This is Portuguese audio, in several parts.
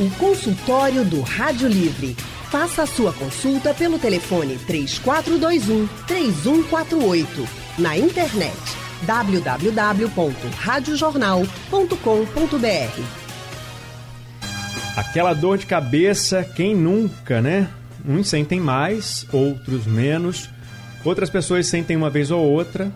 O consultório do Rádio Livre. Faça a sua consulta pelo telefone 3421 3148. Na internet www.radiojornal.com.br. Aquela dor de cabeça, quem nunca, né? Uns sentem mais, outros menos. Outras pessoas sentem uma vez ou outra.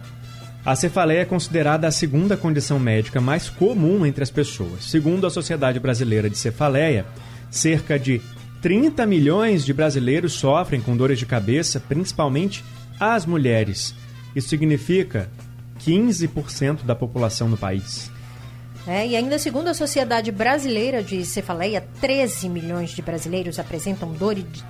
A cefaleia é considerada a segunda condição médica mais comum entre as pessoas. Segundo a Sociedade Brasileira de Cefaleia, cerca de 30 milhões de brasileiros sofrem com dores de cabeça, principalmente as mulheres. Isso significa 15% da população no país. É, e ainda segundo a Sociedade Brasileira de Cefaleia, 13 milhões de brasileiros apresentam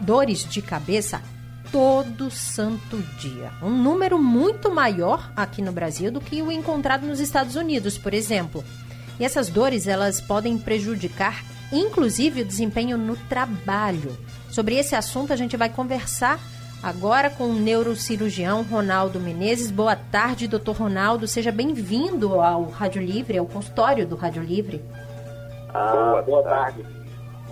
dores de cabeça todo santo dia. Um número muito maior aqui no Brasil do que o encontrado nos Estados Unidos, por exemplo. E essas dores, elas podem prejudicar inclusive o desempenho no trabalho. Sobre esse assunto a gente vai conversar agora com o neurocirurgião Ronaldo Menezes. Boa tarde, doutor Ronaldo. Seja bem-vindo ao Rádio Livre, ao consultório do Rádio Livre. Ah, boa, boa tarde.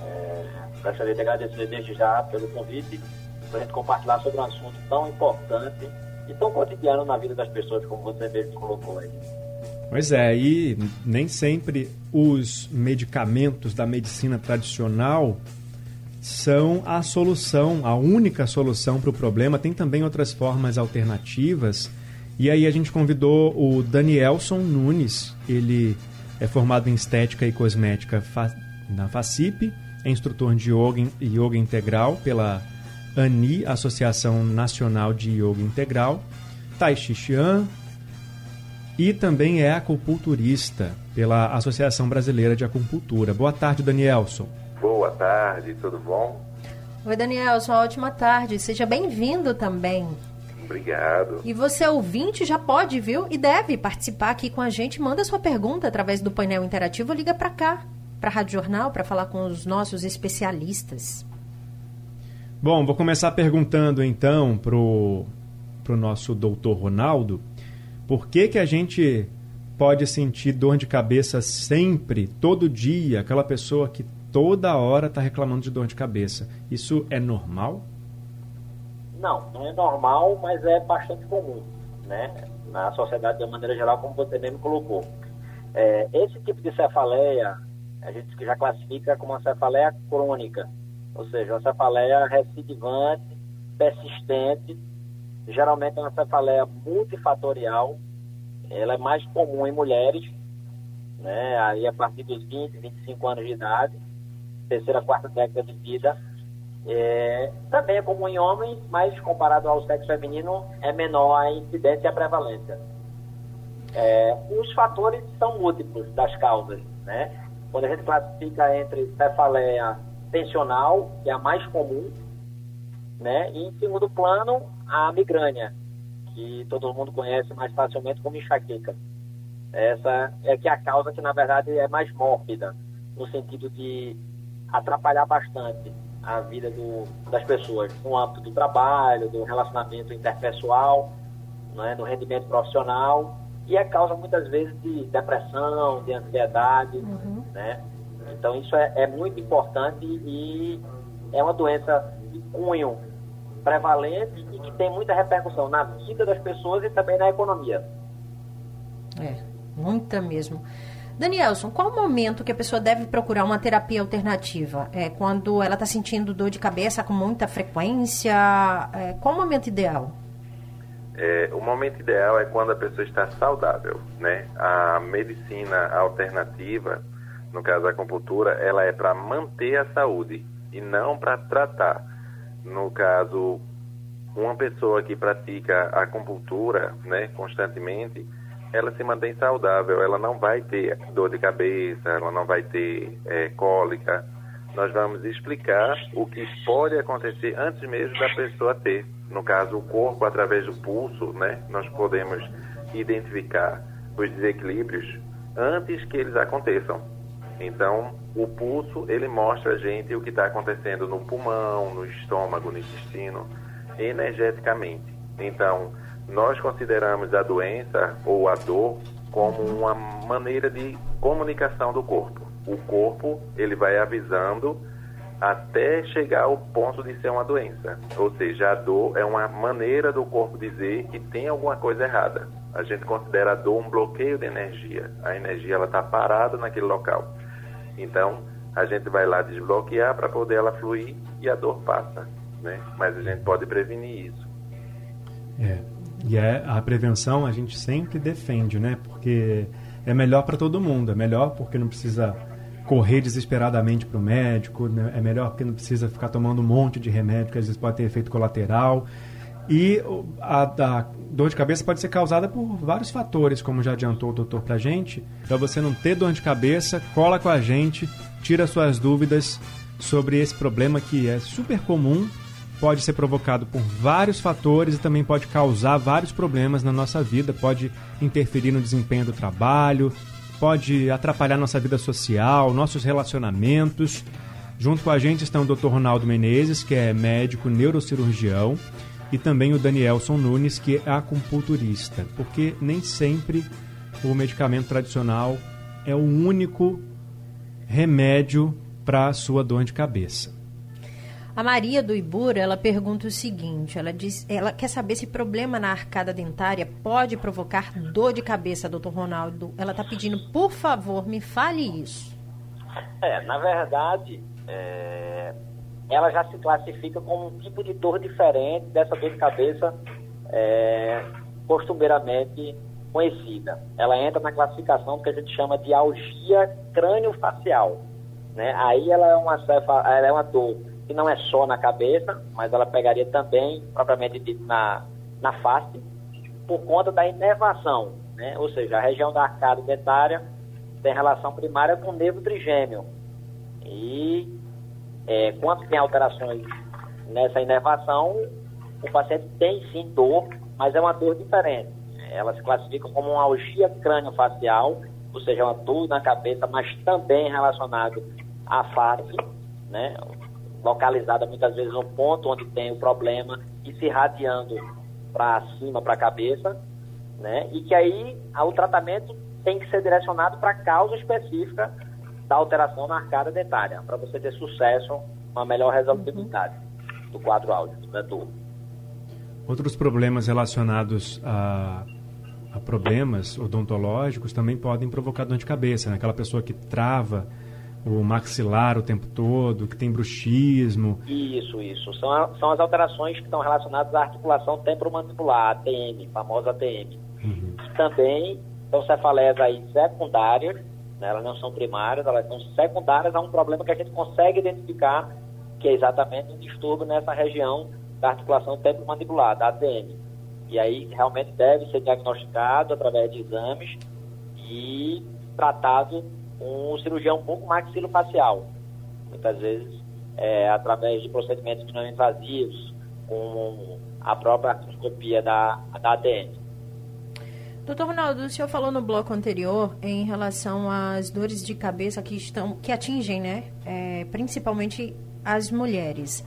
É, gostaria de agradecer desde já pelo convite para a gente compartilhar sobre um assunto tão importante e tão cotidiano na vida das pessoas, como você mesmo colocou aí. Pois é, e nem sempre os medicamentos da medicina tradicional são a solução, a única solução para o problema. Tem também outras formas alternativas. E aí a gente convidou o Danielson Nunes, ele é formado em estética e cosmética na FACIP, é instrutor de yoga, yoga integral pela ANI, Associação Nacional de Yoga Integral, Tai Chi Chuan, e também é acupunturista pela Associação Brasileira de Acupuntura. Boa tarde, Danielson. Boa tarde, tudo bom? Oi, Danielson, ótima tarde. Seja bem-vindo também. Obrigado. E você, ouvinte, já pode, viu? E deve participar aqui com a gente. Manda sua pergunta através do painel interativo liga para cá, para a Rádio Jornal, para falar com os nossos especialistas. Bom, vou começar perguntando então pro, pro nosso doutor Ronaldo, por que que a gente pode sentir dor de cabeça sempre, todo dia, aquela pessoa que toda hora está reclamando de dor de cabeça. Isso é normal? Não, não é normal, mas é bastante comum, né? Na sociedade de maneira geral, como você mesmo colocou. É, esse tipo de cefaleia, a gente já classifica como uma cefaleia crônica, ou seja, uma cefaleia recidivante, persistente, geralmente é uma cefaleia multifatorial, ela é mais comum em mulheres, né, aí a partir dos 20, 25 anos de idade, terceira, quarta década de vida. É, também é comum em homens, mas comparado ao sexo feminino, é menor a incidência e a prevalência. É, os fatores são múltiplos das causas, né? Quando a gente classifica entre cefaleia tensional, que é a mais comum, né? E em segundo plano, a migrânia, que todo mundo conhece mais facilmente como enxaqueca. Essa é que é a causa que, na verdade, é mais mórbida, no sentido de atrapalhar bastante a vida do, das pessoas, no âmbito do trabalho, do relacionamento interpessoal, né, no rendimento profissional, e é causa muitas vezes de depressão, de ansiedade, uhum. né? Então isso é, é muito importante e é uma doença de cunho prevalente e que tem muita repercussão na vida das pessoas e também na economia. É, muita mesmo. Danielson, qual o momento que a pessoa deve procurar uma terapia alternativa? É quando ela está sentindo dor de cabeça com muita frequência? É, qual o momento ideal? É, o momento ideal é quando a pessoa está saudável, né? A medicina alternativa no caso da acupuntura, ela é para manter a saúde e não para tratar. No caso, uma pessoa que pratica acupuntura né, constantemente, ela se mantém saudável, ela não vai ter dor de cabeça, ela não vai ter é, cólica. Nós vamos explicar o que pode acontecer antes mesmo da pessoa ter. No caso, o corpo, através do pulso, né, nós podemos identificar os desequilíbrios antes que eles aconteçam. Então, o pulso, ele mostra a gente o que está acontecendo no pulmão, no estômago, no intestino, energeticamente. Então, nós consideramos a doença ou a dor como uma maneira de comunicação do corpo. o corpo ele vai avisando até chegar ao ponto de ser uma doença. Ou seja, a dor é uma maneira do corpo dizer que tem alguma coisa errada. A gente considera a dor um bloqueio de energia. A energia ela está parada naquele local. Então a gente vai lá desbloquear para poder ela fluir e a dor passa, né? Mas a gente pode prevenir isso. É. E é, a prevenção a gente sempre defende, né? Porque é melhor para todo mundo. É melhor porque não precisa correr desesperadamente para o médico, né? é melhor porque não precisa ficar tomando um monte de remédio que às vezes pode ter efeito colateral. E a, a dor de cabeça pode ser causada por vários fatores, como já adiantou o doutor para a gente. Para você não ter dor de cabeça, cola com a gente, tira suas dúvidas sobre esse problema que é super comum, pode ser provocado por vários fatores e também pode causar vários problemas na nossa vida, pode interferir no desempenho do trabalho, pode atrapalhar nossa vida social, nossos relacionamentos. Junto com a gente estão o Dr. Ronaldo Menezes, que é médico neurocirurgião, e também o Danielson Nunes, que é acupunturista, porque nem sempre o medicamento tradicional é o único remédio para a sua dor de cabeça. A Maria do Ibura, ela pergunta o seguinte, ela diz, ela quer saber se problema na arcada dentária pode provocar dor de cabeça, doutor Ronaldo. Ela está pedindo, por favor, me fale isso. É, na verdade, é, ela já se classifica como um tipo de dor diferente dessa dor de cabeça é, costumeiramente conhecida. Ela entra na classificação que a gente chama de algia crânio-facial. Né? Aí ela é uma, ela é uma dor que não é só na cabeça, mas ela pegaria também, propriamente dito, na, na face, por conta da inervação, né? Ou seja, a região da arcada dentária tem relação primária com o nervo trigêmeo. E é, quando tem alterações nessa inervação, o paciente tem sim dor, mas é uma dor diferente. Ela se classifica como uma algia crânio-facial, ou seja, uma dor na cabeça, mas também relacionado à face, né? localizada muitas vezes no ponto onde tem o problema e se irradiando para cima, para a cabeça, né? E que aí o tratamento tem que ser direcionado para a causa específica da alteração na arcada dentária, para você ter sucesso, uma melhor resolutividade uhum. do quadro áudio, da dor. Outros problemas relacionados a, a, problemas odontológicos também podem provocar dor de cabeça, né? Aquela pessoa que trava o maxilar o tempo todo, que tem bruxismo. Isso, isso. São, a, são as alterações que estão relacionadas à articulação temporomandibular, ATM, famosa ATM. Uhum. Também são cefaleias aí secundárias, né? elas não são primárias, elas são secundárias a um problema que a gente consegue identificar, que é exatamente um distúrbio nessa região da articulação temporomandibular, da ATM. E aí realmente deve ser diagnosticado através de exames e tratado um cirurgião pouco maxilofacial, muitas vezes é, através de procedimentos não invasivos, como a própria artroscopia da, da ADN. Doutor Ronaldo, o senhor falou no bloco anterior em relação às dores de cabeça que estão que atingem, né, é, principalmente as mulheres.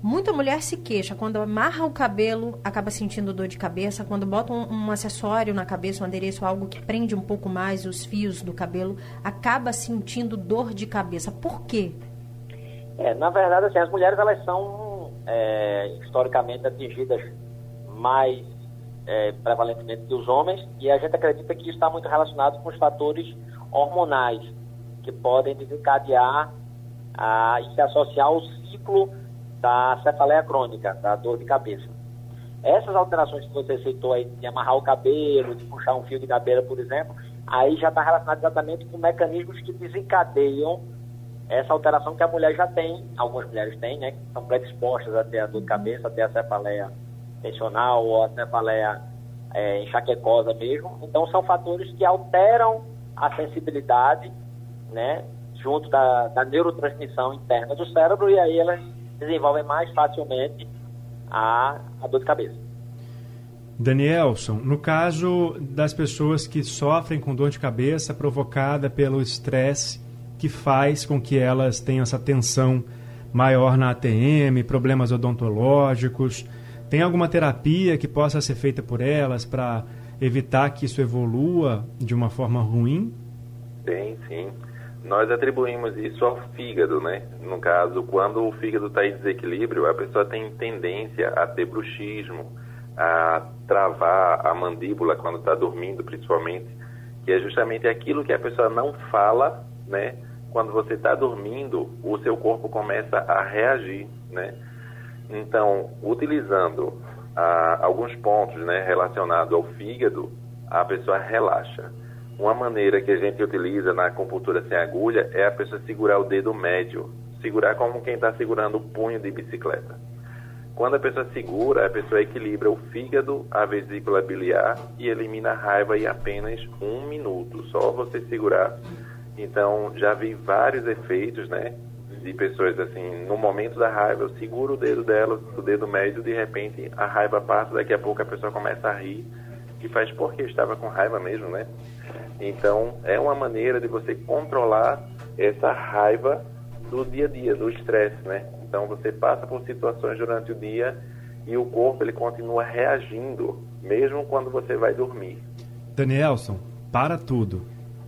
Muita mulher se queixa quando amarra o cabelo, acaba sentindo dor de cabeça. Quando bota um, um, acessório na cabeça, um adereço, algo que prende um pouco mais os fios do cabelo, acaba sentindo dor de cabeça. Por quê? É, na verdade, assim, as mulheres elas são é, historicamente atingidas mais é, prevalentemente que os homens e a gente acredita que está muito relacionado com os fatores hormonais que podem desencadear a, e se associar ao ciclo da cefaleia crônica, da dor de cabeça. Essas alterações que você citou aí, de amarrar o cabelo, de puxar um fio de cabelo, por exemplo, aí já está relacionado exatamente com mecanismos que desencadeiam essa alteração que a mulher já tem, algumas mulheres têm, né, que são predispostas a ter a dor de cabeça, a ter a cefaleia tensional ou a cefaleia é, enxaquecosa mesmo. Então, são fatores que alteram a sensibilidade, né, junto da, da neurotransmissão interna do cérebro, e aí elas desenvolvem mais facilmente a, a dor de cabeça. Danielson, no caso das pessoas que sofrem com dor de cabeça provocada pelo estresse que faz com que elas tenham essa tensão maior na ATM, problemas odontológicos, tem alguma terapia que possa ser feita por elas para evitar que isso evolua de uma forma ruim? Tem, sim. nós atribuímos isso ao fígado, né? No caso, quando o fígado está em desequilíbrio, a pessoa tem tendência a ter bruxismo, a travar a mandíbula quando está dormindo, principalmente, que é justamente aquilo que a pessoa não fala, né? Quando você está dormindo, o seu corpo começa a reagir, né? Então, utilizando ah, alguns pontos, né, relacionados ao fígado, a pessoa relaxa. Uma maneira que a gente utiliza na acupuntura sem agulha é a pessoa segurar o dedo médio, segurar como quem está segurando o punho de bicicleta. Quando a pessoa segura, a pessoa equilibra o fígado, a vesícula biliar e elimina a raiva em apenas um minuto. Só você segurar. Então, já vi vários efeitos, né? De pessoas assim, no momento da raiva, eu seguro o dedo dela, o dedo médio, de repente a raiva passa, daqui a pouco a pessoa começa a rir, que faz porque estava com raiva mesmo, né? Então, é uma maneira de você controlar essa raiva do dia a dia, do estresse, né? Então, você passa por situações durante o dia e o corpo ele continua reagindo, mesmo quando você vai dormir. Danielson, para tudo.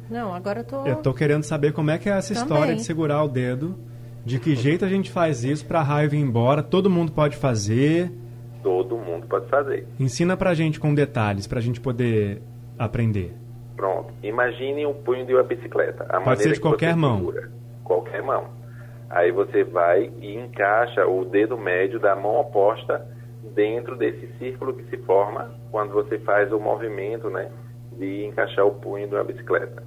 Não, agora eu tô. Eu tô querendo saber como é que é essa Também. história de segurar o dedo, de que jeito a gente faz isso pra raiva ir embora, todo mundo pode fazer. Todo mundo pode fazer. Ensina pra gente com detalhes, pra gente poder aprender. Pronto. Imagine um punho de uma bicicleta. A Pode ser de qualquer mão. segura. Qualquer mão. Aí você vai e encaixa o dedo médio da mão oposta dentro desse círculo que se forma quando você faz o movimento, né, de encaixar o punho de uma bicicleta.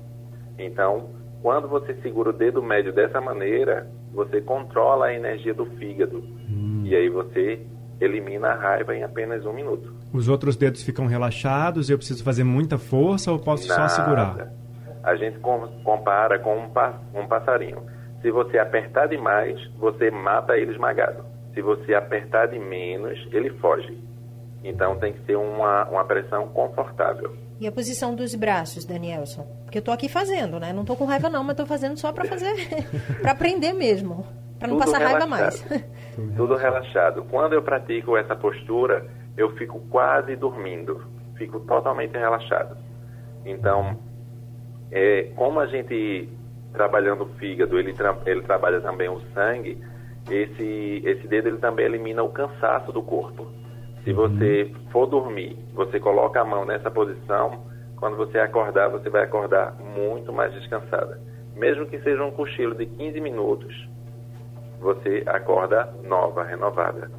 Então, quando você segura o dedo médio dessa maneira, você controla a energia do fígado. E aí você elimina a raiva em apenas um minuto. Os outros dedos ficam relaxados, eu preciso fazer muita força ou posso só Nada. segurar? A gente com- compara com um, pa- um passarinho. Se você apertar demais, você mata ele esmagado. Se você apertar de menos, ele foge. Então tem que ser uma, uma pressão confortável. E a posição dos braços, Danielson? Porque eu tô aqui fazendo, né? Não tô com raiva não, mas tô fazendo só pra fazer, Pra aprender mesmo, Pra não Tudo passar raiva mais. relaxado. Tudo relaxado. Quando eu pratico essa postura, eu fico quase dormindo. Fico totalmente relaxado. Então, é, como a gente trabalhando o fígado, ele, tra- ele trabalha também o sangue, esse, esse dedo ele também elimina o cansaço do corpo. Se você for dormir, você coloca a mão nessa posição, quando você acordar, você vai acordar muito mais descansada. Mesmo que seja um cochilo de 15 minutos, você acorda nova, renovada.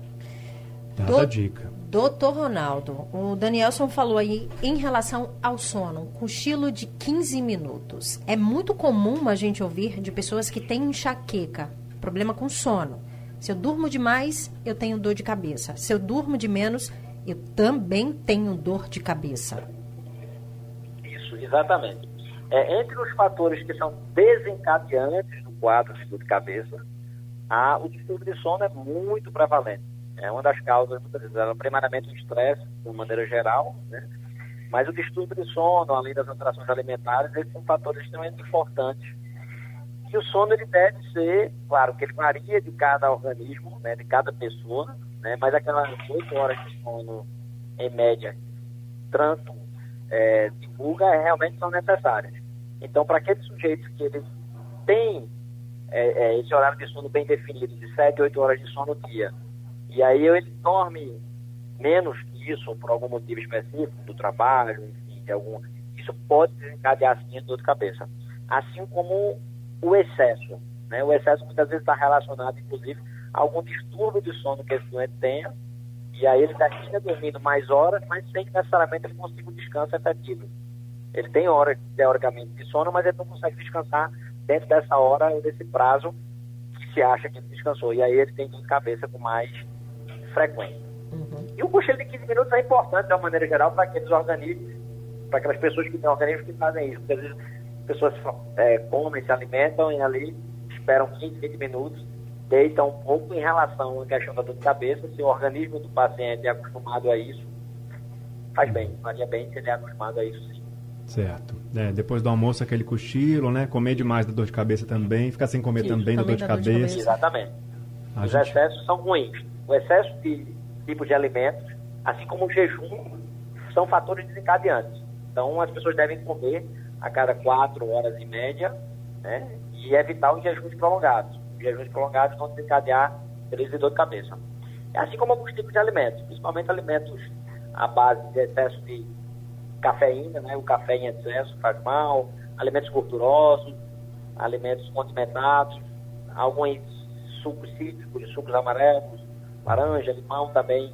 Dada a dica. Doutor Ronaldo, o Danielson falou aí em relação ao sono, um cochilo de 15 minutos. É muito comum a gente ouvir de pessoas que têm enxaqueca, problema com sono. Se eu durmo demais, eu tenho dor de cabeça. Se eu durmo de menos, eu também tenho dor de cabeça. Isso, exatamente. É, entre os fatores que são desencadeantes do quadro de dor de cabeça, a, o distúrbio de sono é muito prevalente. É uma das causas, muitas vezes, ela, primariamente o estresse, de maneira geral, né? mas o distúrbio de sono, além das alterações alimentares, esses são fatores extremamente importantes. E o sono ele deve ser, claro, que ele varia de cada organismo, né, de cada pessoa, né, mas aquelas 8 horas de sono, em média, tanto é, divulga, é, realmente são necessárias. Então, para aqueles sujeitos que eles têm é, é, esse horário de sono bem definido, de 7, 8 horas de sono no dia, e aí ele dorme menos que isso, por algum motivo específico, do trabalho, enfim, de algum, isso pode desencadear sim dor de cabeça. Assim como o excesso. Né? O excesso muitas vezes está relacionado, inclusive, a algum distúrbio de sono que esse doente tenha, e aí ele termina dormindo mais horas, mas sem que necessariamente ele consiga um descanso efetivo. Ele tem horas, teoricamente, de sono, mas ele não consegue descansar dentro dessa hora desse prazo que se acha que ele descansou. E aí ele tem dor de cabeça com mais frequência. E o cochilo de 15 minutos é importante, de uma maneira geral, para aqueles organismos, para aquelas pessoas que têm organismos que fazem isso. Porque às vezes pessoas é, comem, se alimentam e ali esperam 15, 20 minutos, deitam um pouco em relação à questão da dor de cabeça. Se o organismo do paciente é acostumado a isso, faz bem, faria bem se ele é acostumado a isso sim. Certo. É, depois do almoço, aquele cochilo, né? Comer demais da dor de cabeça também. Ficar sem comer Isso, também da dor de dor de cabeça. cabeça. Exatamente. A Os gente- excessos são ruins. O excesso de tipo de alimentos, assim como o jejum, são fatores desencadeantes. Então, as pessoas devem comer a cada quatro horas em média, né? e evitar os jejuns prolongados. Os jejuns prolongados vão desencadear crise de dor de cabeça. Assim como alguns tipos de alimentos, principalmente alimentos à base de excesso de cafeína, né? o café em excesso faz mal, alimentos gordurosos, alimentos condimentados, alguns sucos cítricos, sucos amarelos, laranja, limão também,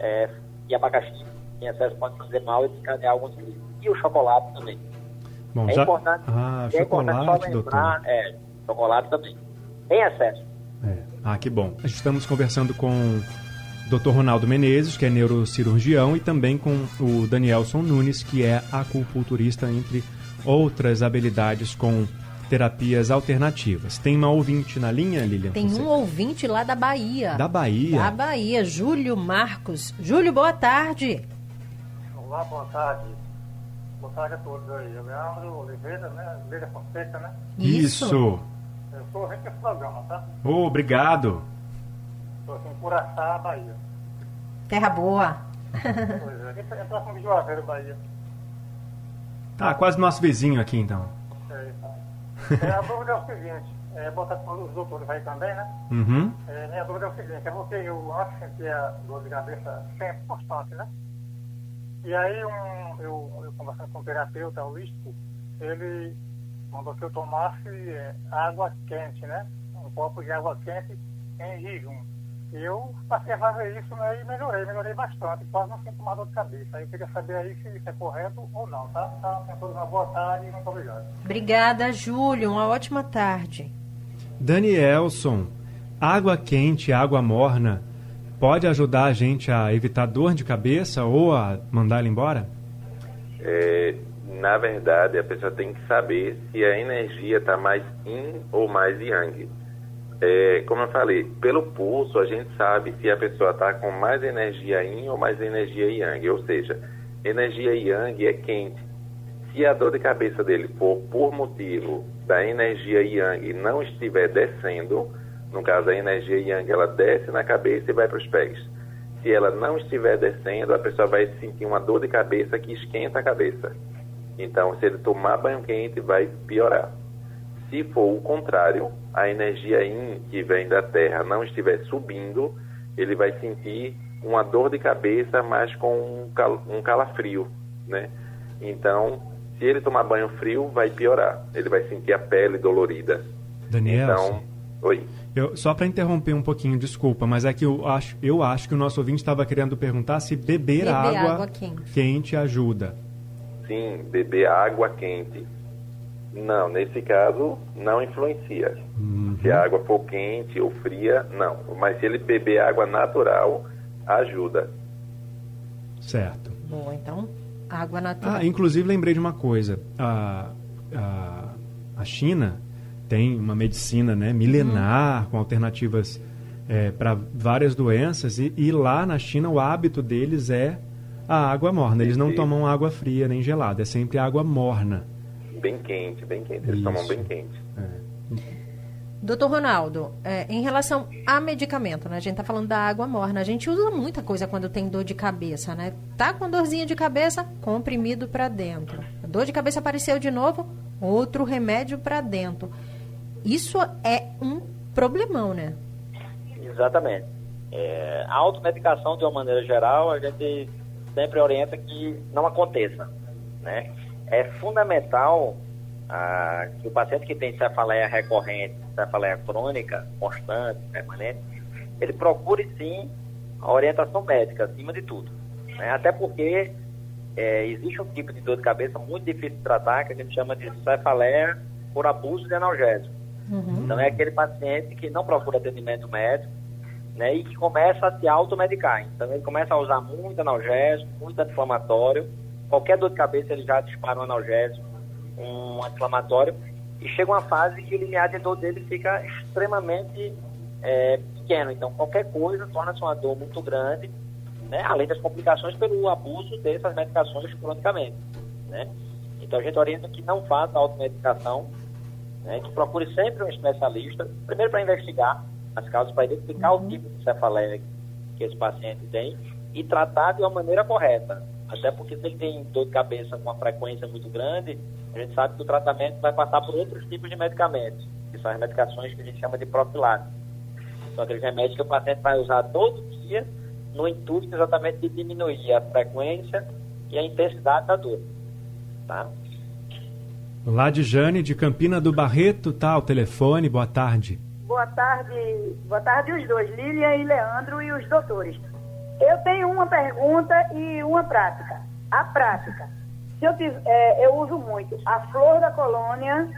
é, e abacaxi em excesso pode fazer mal e desencadear alguns crises. E o chocolate também. Bom, é já... importante, ah, é chocolate, importante só lembrar, doutor. é, chocolate também. Em excesso. É. Ah, que bom. Estamos conversando com o Dr. Ronaldo Menezes, que é neurocirurgião, e também com o Danielson Nunes, que é acupunturista, entre outras habilidades com terapias alternativas. Tem uma ouvinte na linha, Lilian? Tem Você? um ouvinte lá da Bahia. Da Bahia? Da Bahia, Júlio Marcos. Júlio, boa tarde. Olá, boa tarde. Boa tarde a todos aí. Leandro Oliveira, né? Oliveira Fonseca, né? Isso. Eu sou o desse programa, tá? Oh, obrigado. Estou aqui em Curaçá, Bahia. Terra boa. Pois é, aqui é próximo de Juazeiro, Bahia. Tá, quase nosso vizinho aqui, então. É, tá. é, a dúvida é o seguinte, é, botar todos os doutores aí também, né? Uhum. É, minha dúvida é o seguinte, é porque eu antes sentia dor de cabeça sempre constante, né? E aí um, eu, eu conversando com um terapeuta holístico, ele mandou que eu tomasse é, água quente, né? Um copo de água quente em jejum. E eu passei a fazer isso né, e melhorei, melhorei bastante, quase não sinto mais dor de cabeça. Aí eu queria saber aí se isso é correto ou não, tá? Tá, todos uma boa tarde e muito obrigado. Obrigada, Júlio. Uma ótima tarde. Danielson, água quente, água morna, pode ajudar a gente a evitar dor de cabeça ou a mandar ele embora? É, na verdade, a pessoa tem que saber se a energia está mais yin ou mais yang. É, como eu falei, pelo pulso a gente sabe se a pessoa está com mais energia yin ou mais energia yang. Ou seja, energia yang é quente. Se a dor de cabeça dele for por motivo da energia yang não estiver descendo, no caso a energia yang ela desce na cabeça e vai para os pés. Se ela não estiver descendo, a pessoa vai sentir uma dor de cabeça que esquenta a cabeça. Então, se ele tomar banho quente, vai piorar. Se for o contrário, a energia yin que vem da Terra não estiver subindo, ele vai sentir uma dor de cabeça, mas com um, cal calafrio, né? Então, se ele tomar banho frio, vai piorar. Ele vai sentir a pele dolorida. Danielson. Então, oi. Eu, só para interromper um pouquinho, desculpa, mas é que eu acho, eu acho que o nosso ouvinte estava querendo perguntar se beber, Beber água, água quente. quente ajuda. Sim, beber água quente. Não, nesse caso não influencia. Uhum. Se a água for quente ou fria, não. Mas se ele beber água natural, ajuda. Certo. Bom, então, água natural. Ah, inclusive lembrei de uma coisa. A, a, a China tem uma medicina né, milenar com alternativas para várias doenças e, e lá na China o hábito deles é a água morna. Eles não tomam água fria nem gelada, é sempre água morna. Bem quente, bem quente. Eles Isso. tomam bem quente. Doutor Ronaldo, é, em relação a medicamento, né? A gente tá falando da água morna. A gente usa muita coisa quando tem dor de cabeça, né? Tá com dorzinha de cabeça, comprimido para dentro. A dor de cabeça apareceu de novo, outro remédio para dentro. Isso é um problemão, né? Exatamente. É, a automedicação, de uma maneira geral, a gente sempre orienta que não aconteça. Né? É fundamental ah, que o paciente que tem cefaleia recorrente, cefaleia crônica, constante, permanente, ele procure sim a orientação médica, acima de tudo. né? Até porque é, existe um tipo de dor de cabeça muito difícil de tratar, que a gente chama de cefaleia por abuso de analgésico. Então é aquele paciente que não procura atendimento médico né, e que começa a se automedicar. Então ele começa a usar muito analgésico, muito anti-inflamatório. Qualquer dor de cabeça ele já dispara um analgésico, um anti-inflamatório. E chega uma fase que o limiar de dor dele fica extremamente é, pequeno. Então qualquer coisa torna-se uma dor muito grande, né, além das complicações pelo abuso dessas medicações cronicamente. Né? Então a gente orienta que não faça automedicação, né, que procure sempre um especialista, primeiro para investigar as causas, para identificar o tipo de cefaleia que esse paciente tem e tratar de uma maneira correta. Até porque se ele tem dor de cabeça com uma frequência muito grande, a gente sabe que o tratamento vai passar por outros tipos de medicamentos. que são as medicações que a gente chama de profiláticos. São aqueles remédios que o paciente vai usar todo dia no intuito exatamente de diminuir a frequência e a intensidade da dor. Tá? Lá de Jane, de Campina do Barreto, tá o telefone, boa tarde. Boa tarde, boa tarde os dois, Lilian e Leandro e os doutores. Eu tenho uma pergunta e uma prática. A prática. Se eu, tiver, é, eu uso muito a flor da colônia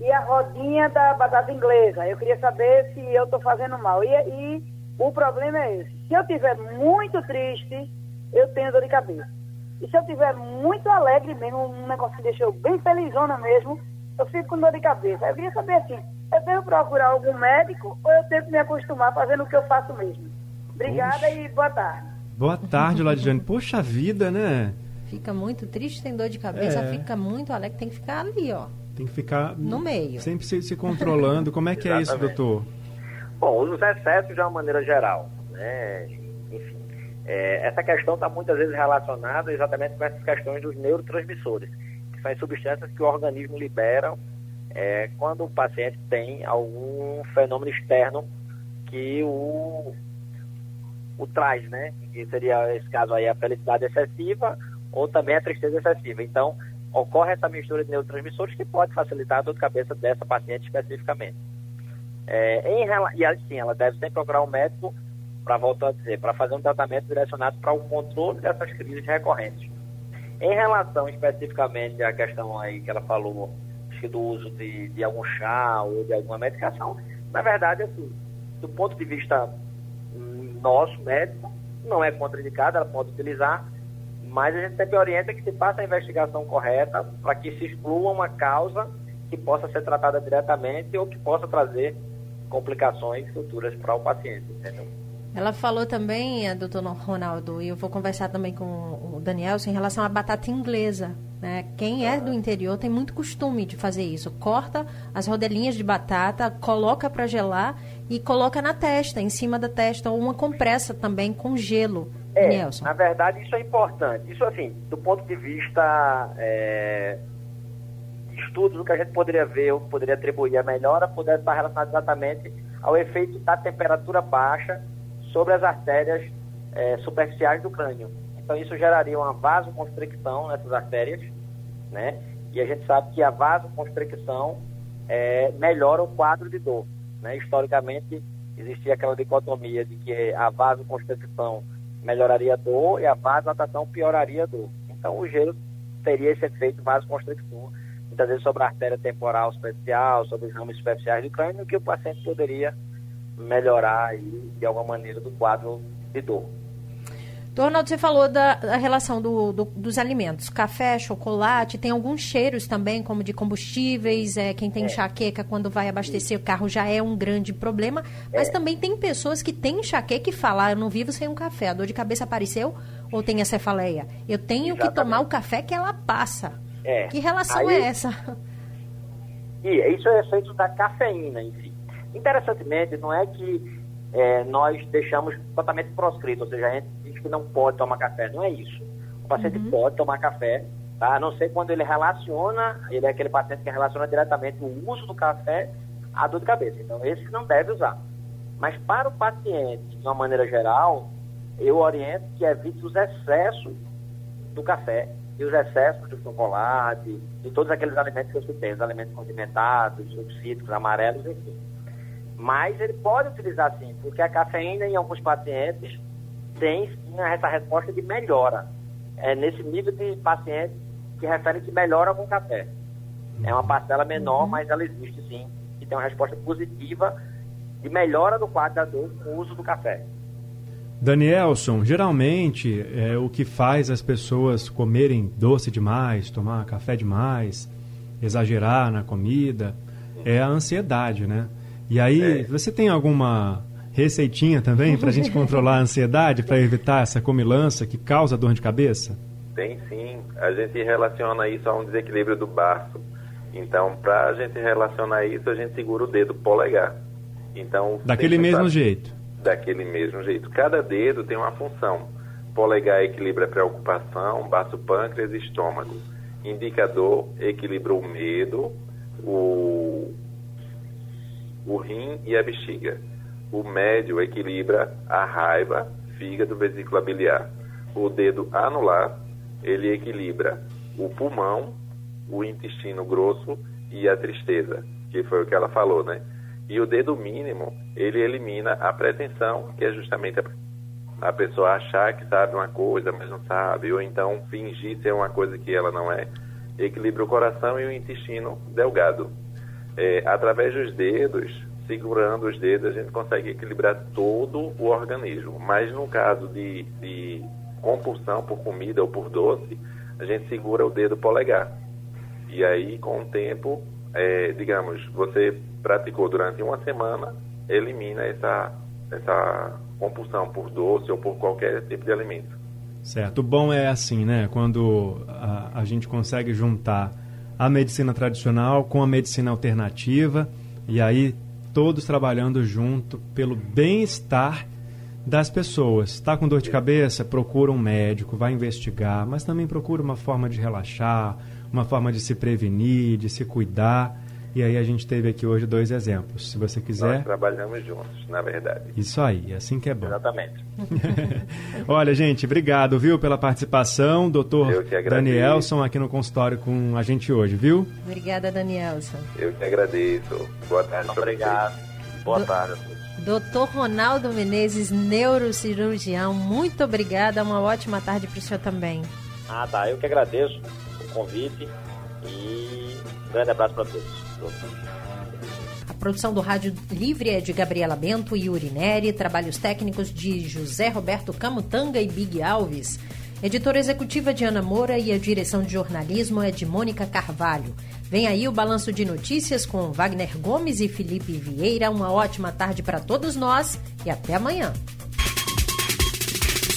e a rodinha da batata inglesa. Eu queria saber se eu estou fazendo mal. E, e o problema é esse. Se eu estiver muito triste, eu tenho dor de cabeça. E se eu estiver muito alegre mesmo, um negócio que deixou bem felizona mesmo, eu fico com dor de cabeça. Eu queria saber assim, eu devo procurar algum médico ou eu tenho que me acostumar fazendo o que eu faço mesmo? Obrigada Poxa. e boa tarde. Boa tarde, Ladiane. Poxa vida, né? Fica muito triste, tem dor de cabeça, é. fica muito alegre, tem que ficar ali, ó. Tem que ficar no meio. Sempre se, se controlando. Como é que é isso, doutor? Bom, os excessos de uma maneira geral, né? Enfim, é, essa questão está muitas vezes relacionada exatamente com essas questões dos neurotransmissores, que são as substâncias que o organismo libera é, quando o paciente tem algum fenômeno externo que o, o traz, né? Que seria, esse caso aí, a felicidade excessiva ou também a tristeza excessiva. Então, ocorre essa mistura de neurotransmissores que pode facilitar a dor de cabeça dessa paciente especificamente. É, em, e assim, ela deve sempre procurar um médico para voltar a dizer, para fazer um tratamento direcionado para o controle dessas crises recorrentes. Em relação especificamente à questão aí que ela falou do uso de, de algum chá ou de alguma medicação, na verdade, assim, do ponto de vista nosso médico, não é contraindicado, ela pode utilizar, mas a gente sempre orienta que se faça a investigação correta para que se exclua uma causa que possa ser tratada diretamente ou que possa trazer complicações futuras para o paciente, entendeu? Ela falou também, a doutor Ronaldo, e eu vou conversar também com o Daniel em relação à batata inglesa. Né? Quem é do interior tem muito costume de fazer isso. Corta as rodelinhas de batata, coloca para gelar e coloca na testa, em cima da testa, ou uma compressa também com gelo. É, Nelson. na verdade isso é importante. Isso assim, do ponto de vista é, estudos, o que a gente poderia ver, ou poderia atribuir a melhora, poderia estar relacionado exatamente ao efeito da temperatura baixa sobre as artérias é, superficiais do crânio. Então isso geraria uma vasoconstricção nessas artérias, né? E a gente sabe que a vasoconstricção é, melhora o quadro de dor, né? Historicamente existia aquela dicotomia de que a vasoconstricção melhoraria a dor e a vasodilatação pioraria a dor. Então o gelo teria esse efeito vasoconstrictor, muitas vezes sobre a artéria temporal superficial, sobre os ramos superficiais do crânio, que o paciente poderia melhorar aí, de alguma maneira do quadro de dor. Ronaldo, você falou da, da relação do, do, dos alimentos. Café, chocolate, tem alguns cheiros também, como de combustíveis. É, quem tem é. enxaqueca quando vai abastecer o carro já é um grande problema. Mas é. também tem pessoas que têm enxaqueca e falam, eu não vivo sem um café. A dor de cabeça apareceu ou tem a cefaleia? Eu tenho Exatamente. que tomar o café que ela passa. É. Que relação Aí, é essa? E isso é efeito da cafeína si. Interessantemente, não é que é, nós deixamos totalmente proscrito, ou seja, a gente diz que não pode tomar café, não é isso. O paciente uhum. pode tomar café, tá? a não ser quando ele relaciona, ele é aquele paciente que relaciona diretamente o uso do café à dor de cabeça. Então, esse não deve usar. Mas para o paciente, de uma maneira geral, eu oriento que evite os excessos do café e os excessos do chocolate, de todos aqueles alimentos que eu citei, os alimentos condimentados, os cítricos, amarelos, enfim. Mas ele pode utilizar sim, porque a cafeína em alguns pacientes tem sim essa resposta de melhora. É nesse nível de pacientes que referem que melhora com café. É uma parcela menor, mas ela existe sim, e tem uma resposta positiva de melhora do quadro da dor com o uso do café. Danielson, geralmente é, o que faz as pessoas comerem doce demais, tomar café demais, exagerar na comida, é a ansiedade, né? E aí, é. você tem alguma receitinha também para a gente controlar a ansiedade, para evitar essa comilança que causa dor de cabeça? Tem sim. A gente relaciona isso a um desequilíbrio do baço. Então, para a gente relacionar isso, a gente segura o dedo polegar. Então, daquele mesmo jeito. Daquele mesmo jeito. Cada dedo tem uma função. Polegar equilibra a preocupação, baço pâncreas e estômago. Indicador equilibra o medo, o o rim e a bexiga. O médio equilibra a raiva, fígado, vesícula biliar. O dedo anular, ele equilibra o pulmão, o intestino grosso e a tristeza, que foi o que ela falou, né? E o dedo mínimo, ele elimina a pretensão, que é justamente a, a pessoa achar que sabe uma coisa, mas não sabe, ou então fingir ser uma coisa que ela não é. Equilibra o coração e o intestino delgado. É, através dos dedos, segurando os dedos, a gente consegue equilibrar todo o organismo. Mas no caso de, de compulsão por comida ou por doce, a gente segura o dedo polegar. E aí, com o tempo, é, digamos, você praticou durante uma semana, elimina essa, essa compulsão por doce ou por qualquer tipo de alimento. Certo. O bom é assim, né? Quando a, a gente consegue juntar a medicina tradicional com a medicina alternativa e aí todos trabalhando junto pelo bem-estar das pessoas. Está com dor de cabeça? Procura um médico, vai investigar, mas também procura uma forma de relaxar, uma forma de se prevenir, de se cuidar. E aí a gente teve aqui hoje dois exemplos. Se você quiser. Nós trabalhamos juntos, na verdade. Isso aí, é assim que é bom. Exatamente. Olha, gente, obrigado, viu, pela participação. Doutor Danielson aqui no consultório com a gente hoje, viu? Obrigada, Danielson. Eu que agradeço. Boa tarde. Obrigado. Boa Do... tarde. Doutor Ronaldo Menezes, neurocirurgião, muito obrigada. Uma ótima tarde para o senhor também. Ah, tá. Eu que agradeço o convite e um grande abraço para todos. A produção do Rádio Livre é de Gabriela Bento e Urineri, trabalhos técnicos de José Roberto Camutanga e Big Alves. Editora executiva de Ana Moura e a direção de jornalismo é de Mônica Carvalho. Vem aí o balanço de notícias com Wagner Gomes e Felipe Vieira. Uma ótima tarde para todos nós e até amanhã.